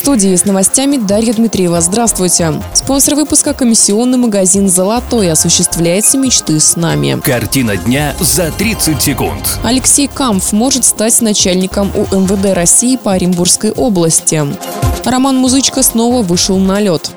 Студии с новостями Дарья Дмитриева. Здравствуйте. Спонсор выпуска – комиссионный магазин «Золотой». Осуществляется мечты с нами. Картина дня за 30 секунд. Алексей Камф может стать начальником УМВД России по Оренбургской области. Роман Музычка снова вышел на лед.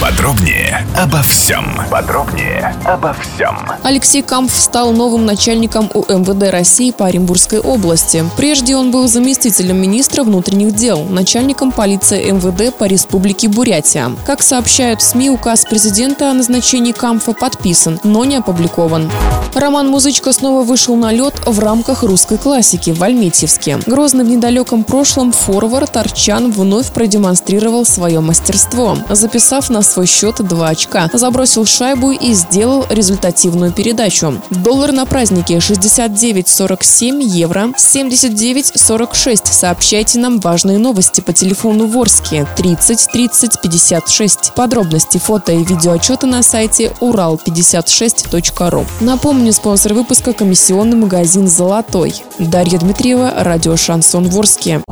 Подробнее обо всем. Подробнее обо всем. Алексей Кампф стал новым начальником УМВД России по Оренбургской области. Прежде он был заместителем министра внутренних дел, начальником полиции МВД по Республике Бурятия. Как сообщают СМИ, указ президента о назначении Камфа подписан, но не опубликован. Роман Музычка снова вышел на лед в рамках русской классики в Альметьевске. Грозный в недалеком прошлом форвард Арчан вновь продемонстрировал свое мастерство, записав на свой счет 2 очка, забросил шайбу и сделал результативную передачу. Доллар на празднике 69.47, евро 79.46. Сообщайте нам важные новости по телефону Ворске 30 30 56. Подробности фото и видеоотчеты на сайте урал56.ру. Напомню, спонсор выпуска комиссионный магазин «Золотой». Дарья Дмитриева, радио «Шансон Ворске».